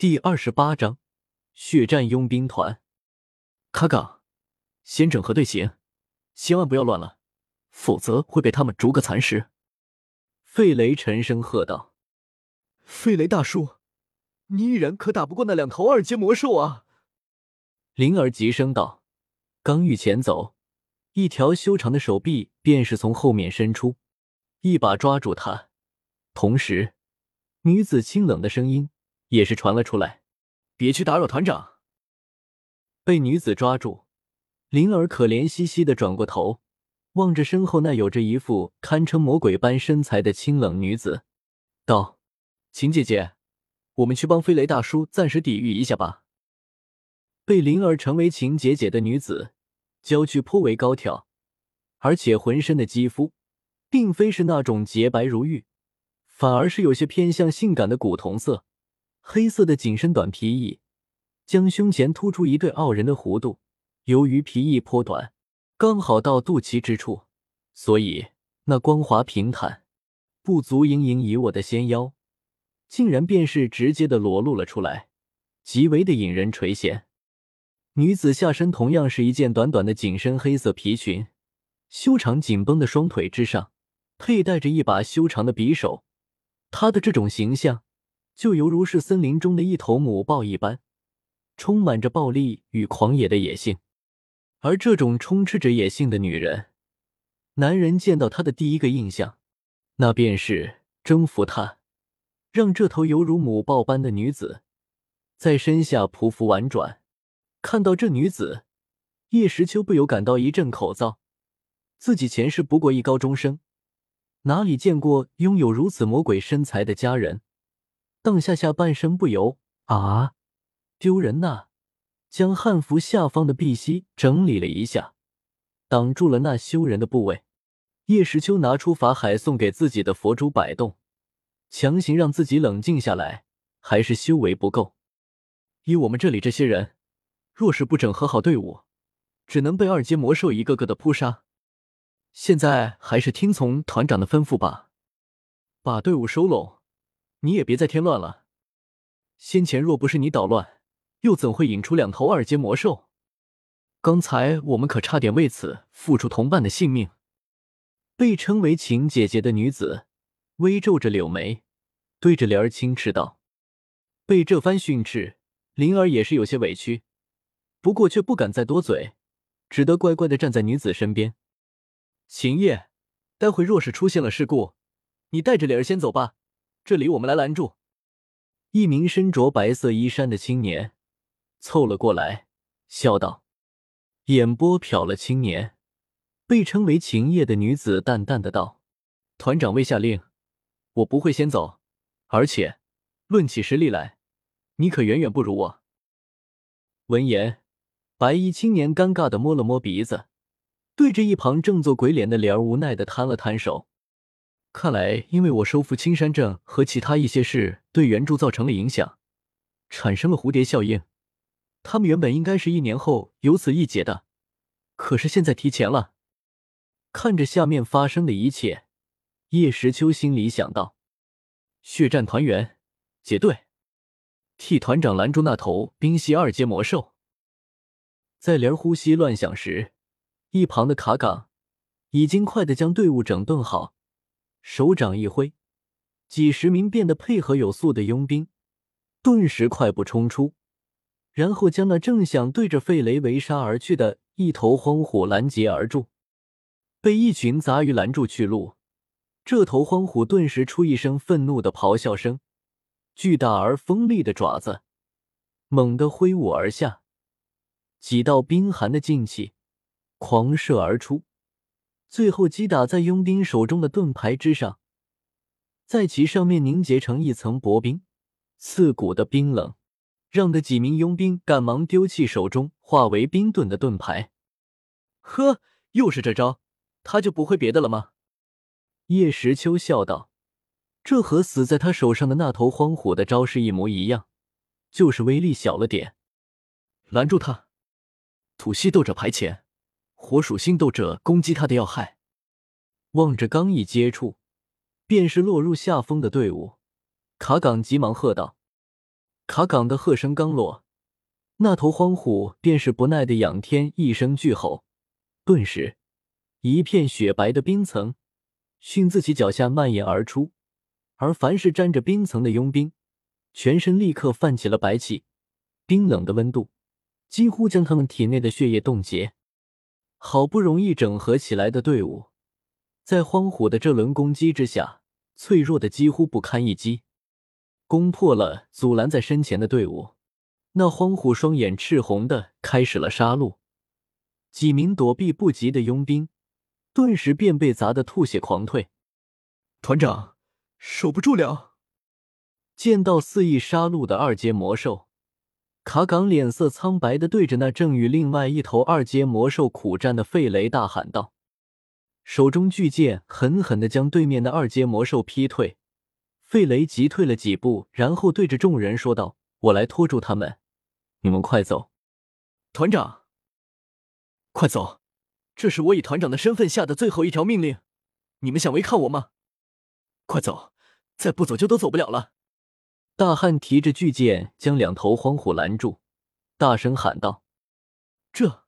第二十八章血战佣兵团。卡岗，先整合队形，千万不要乱了，否则会被他们逐个蚕食。费雷沉声喝道：“费雷大叔，你一人可打不过那两头二阶魔兽啊！”灵儿急声道，刚欲前走，一条修长的手臂便是从后面伸出，一把抓住他，同时，女子清冷的声音。也是传了出来，别去打扰团长。被女子抓住，灵儿可怜兮兮的转过头，望着身后那有着一副堪称魔鬼般身材的清冷女子，道：“秦姐姐，我们去帮飞雷大叔暂时抵御一下吧。”被灵儿称为秦姐姐的女子，娇躯颇为高挑，而且浑身的肌肤，并非是那种洁白如玉，反而是有些偏向性感的古铜色。黑色的紧身短皮衣，将胸前突出一对傲人的弧度。由于皮衣颇短，刚好到肚脐之处，所以那光滑平坦、不足盈盈一握的纤腰，竟然便是直接的裸露了出来，极为的引人垂涎。女子下身同样是一件短短的紧身黑色皮裙，修长紧绷的双腿之上佩戴着一把修长的匕首。她的这种形象。就犹如是森林中的一头母豹一般，充满着暴力与狂野的野性。而这种充斥着野性的女人，男人见到她的第一个印象，那便是征服她，让这头犹如母豹般的女子在身下匍匐婉转。看到这女子，叶时秋不由感到一阵口燥。自己前世不过一高中生，哪里见过拥有如此魔鬼身材的佳人？当下下半身不由啊，丢人呐！将汉服下方的碧玺整理了一下，挡住了那羞人的部位。叶时秋拿出法海送给自己的佛珠摆动，强行让自己冷静下来。还是修为不够，以我们这里这些人，若是不整合好队伍，只能被二阶魔兽一个个的扑杀。现在还是听从团长的吩咐吧，把队伍收拢。你也别再添乱了。先前若不是你捣乱，又怎会引出两头二阶魔兽？刚才我们可差点为此付出同伴的性命。被称为秦姐姐的女子微皱着柳眉，对着莲儿轻斥道：“被这番训斥，灵儿也是有些委屈，不过却不敢再多嘴，只得乖乖的站在女子身边。秦叶，待会若是出现了事故，你带着莲儿先走吧。”这里我们来拦住。一名身着白色衣衫的青年凑了过来，笑道：“眼波瞟了青年，被称为秦叶的女子淡淡的道：‘团长未下令，我不会先走。而且论起实力来，你可远远不如我。’”闻言，白衣青年尴尬的摸了摸鼻子，对着一旁正做鬼脸的莲儿无奈的摊了摊手。看来，因为我收复青山镇和其他一些事对原著造成了影响，产生了蝴蝶效应。他们原本应该是一年后有此一劫的，可是现在提前了。看着下面发生的一切，叶时秋心里想到：血战团员，结队，替团长拦住那头冰系二阶魔兽。在莲呼吸乱响时，一旁的卡岗已经快的将队伍整顿好。手掌一挥，几十名变得配合有素的佣兵顿时快步冲出，然后将那正想对着费雷围杀而去的一头荒虎拦截而住。被一群杂鱼拦住去路，这头荒虎顿时出一声愤怒的咆哮声，巨大而锋利的爪子猛地挥舞而下，几道冰寒的劲气狂射而出。最后击打在佣兵手中的盾牌之上，在其上面凝结成一层薄冰，刺骨的冰冷，让的几名佣兵赶忙丢弃手中化为冰盾的盾牌。呵，又是这招，他就不会别的了吗？叶时秋笑道：“这和死在他手上的那头荒虎的招式一模一样，就是威力小了点。拦住他，土系斗者排前。”火属性斗者攻击他的要害，望着刚一接触便是落入下风的队伍，卡岗急忙喝道：“卡岗的喝声刚落，那头荒虎便是不耐的仰天一声巨吼，顿时一片雪白的冰层迅自其脚下蔓延而出，而凡是沾着冰层的佣兵，全身立刻泛起了白气，冰冷的温度几乎将他们体内的血液冻结。好不容易整合起来的队伍，在荒虎的这轮攻击之下，脆弱的几乎不堪一击，攻破了阻拦在身前的队伍。那荒虎双眼赤红的开始了杀戮，几名躲避不及的佣兵顿时便被砸得吐血狂退。团长，守不住了！见到肆意杀戮的二阶魔兽。卡岗脸色苍白的对着那正与另外一头二阶魔兽苦战的费雷大喊道，手中巨剑狠狠的将对面的二阶魔兽劈退。费雷急退了几步，然后对着众人说道：“我来拖住他们，你们快走。”团长，快走！这是我以团长的身份下的最后一条命令，你们想违抗我吗？快走！再不走就都走不了了。大汉提着巨剑，将两头荒虎拦住，大声喊道：“这！”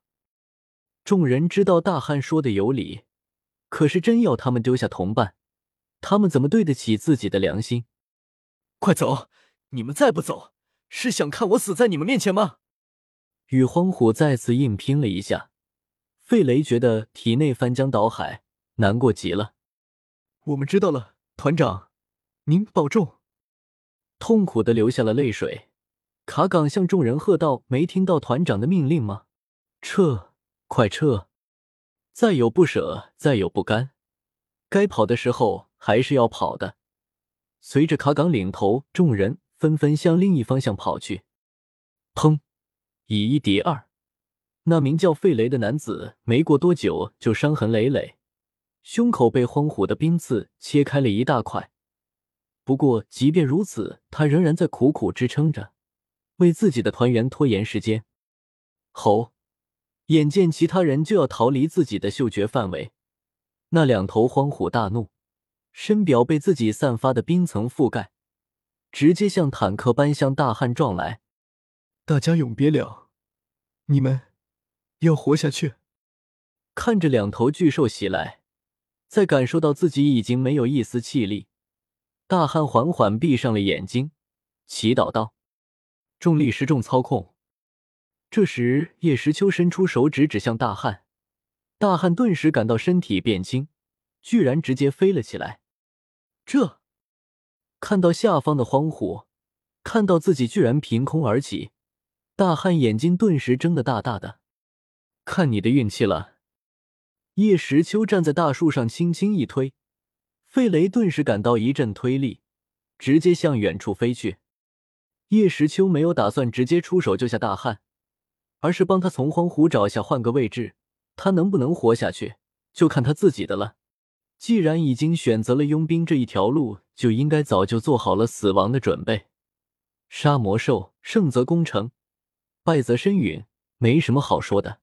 众人知道大汉说的有理，可是真要他们丢下同伴，他们怎么对得起自己的良心？快走！你们再不走，是想看我死在你们面前吗？与荒虎再次硬拼了一下，费雷觉得体内翻江倒海，难过极了。我们知道了，团长，您保重。痛苦的流下了泪水，卡岗向众人喝道：“没听到团长的命令吗？撤，快撤！再有不舍，再有不甘，该跑的时候还是要跑的。”随着卡岗领头，众人纷纷向另一方向跑去。砰！以一敌二，那名叫费雷的男子没过多久就伤痕累累，胸口被荒虎的冰刺切开了一大块。不过，即便如此，他仍然在苦苦支撑着，为自己的团员拖延时间。吼！眼见其他人就要逃离自己的嗅觉范围，那两头荒虎大怒，身表被自己散发的冰层覆盖，直接像坦克般向大汉撞来。大家永别了，你们要活下去！看着两头巨兽袭来，在感受到自己已经没有一丝气力。大汉缓缓闭上了眼睛，祈祷道：“重力失重操控。”这时，叶时秋伸出手指指向大汉，大汉顿时感到身体变轻，居然直接飞了起来。这看到下方的荒虎，看到自己居然凭空而起，大汉眼睛顿时睁得大大的。看你的运气了！叶时秋站在大树上，轻轻一推。费雷顿时感到一阵推力，直接向远处飞去。叶时秋没有打算直接出手救下大汉，而是帮他从荒虎爪下换个位置。他能不能活下去，就看他自己的了。既然已经选择了佣兵这一条路，就应该早就做好了死亡的准备。杀魔兽，胜则攻城，败则身陨，没什么好说的。